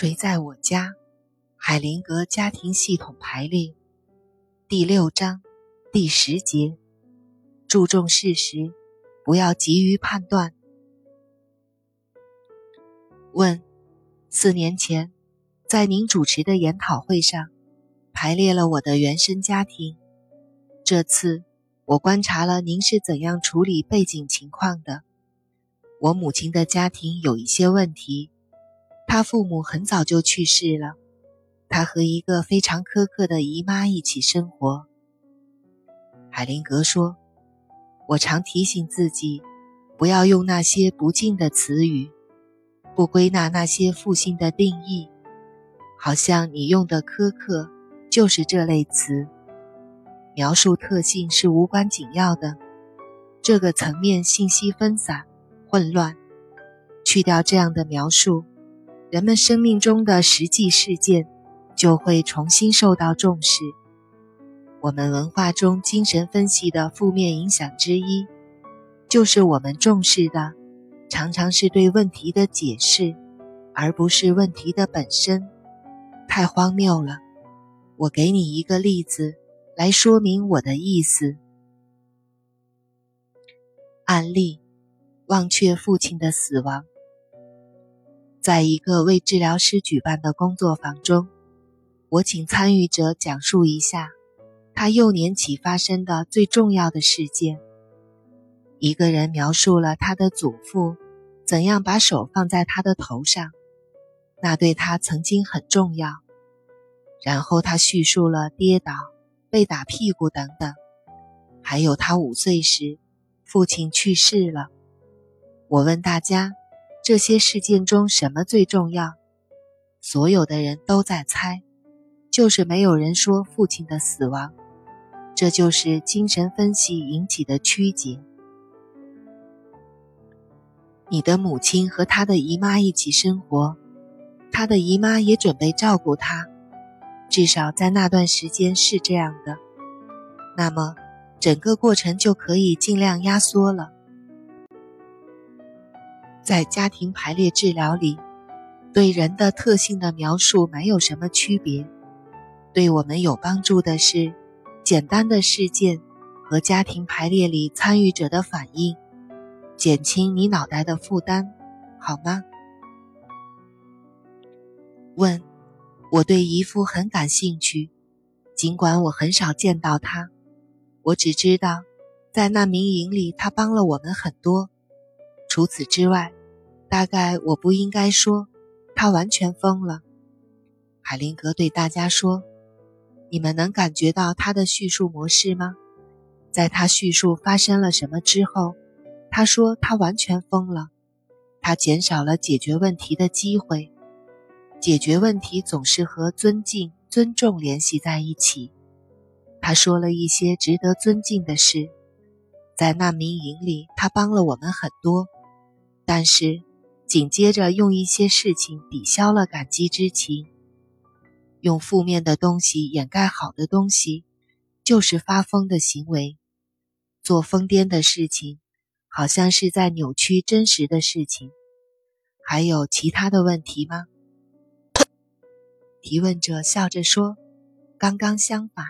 谁在我家？海灵格家庭系统排列，第六章第十节，注重事实，不要急于判断。问：四年前，在您主持的研讨会上，排列了我的原生家庭。这次，我观察了您是怎样处理背景情况的。我母亲的家庭有一些问题。他父母很早就去世了，他和一个非常苛刻的姨妈一起生活。海灵格说：“我常提醒自己，不要用那些不敬的词语，不归纳那些负性的定义，好像你用的苛刻就是这类词。描述特性是无关紧要的，这个层面信息分散、混乱，去掉这样的描述。”人们生命中的实际事件就会重新受到重视。我们文化中精神分析的负面影响之一，就是我们重视的常常是对问题的解释，而不是问题的本身。太荒谬了！我给你一个例子来说明我的意思。案例：忘却父亲的死亡。在一个为治疗师举办的工作坊中，我请参与者讲述一下他幼年起发生的最重要的事件。一个人描述了他的祖父怎样把手放在他的头上，那对他曾经很重要。然后他叙述了跌倒、被打屁股等等，还有他五岁时父亲去世了。我问大家。这些事件中什么最重要？所有的人都在猜，就是没有人说父亲的死亡。这就是精神分析引起的曲解。你的母亲和她的姨妈一起生活，她的姨妈也准备照顾她，至少在那段时间是这样的。那么，整个过程就可以尽量压缩了。在家庭排列治疗里，对人的特性的描述没有什么区别。对我们有帮助的是，简单的事件和家庭排列里参与者的反应，减轻你脑袋的负担，好吗？问：我对姨父很感兴趣，尽管我很少见到他，我只知道，在难民营里他帮了我们很多。除此之外。大概我不应该说，他完全疯了。海灵格对大家说：“你们能感觉到他的叙述模式吗？在他叙述发生了什么之后，他说他完全疯了。他减少了解决问题的机会。解决问题总是和尊敬、尊重联系在一起。他说了一些值得尊敬的事。在难民营里，他帮了我们很多，但是。”紧接着，用一些事情抵消了感激之情，用负面的东西掩盖好的东西，就是发疯的行为。做疯癫的事情，好像是在扭曲真实的事情。还有其他的问题吗？提问者笑着说：“刚刚相反。”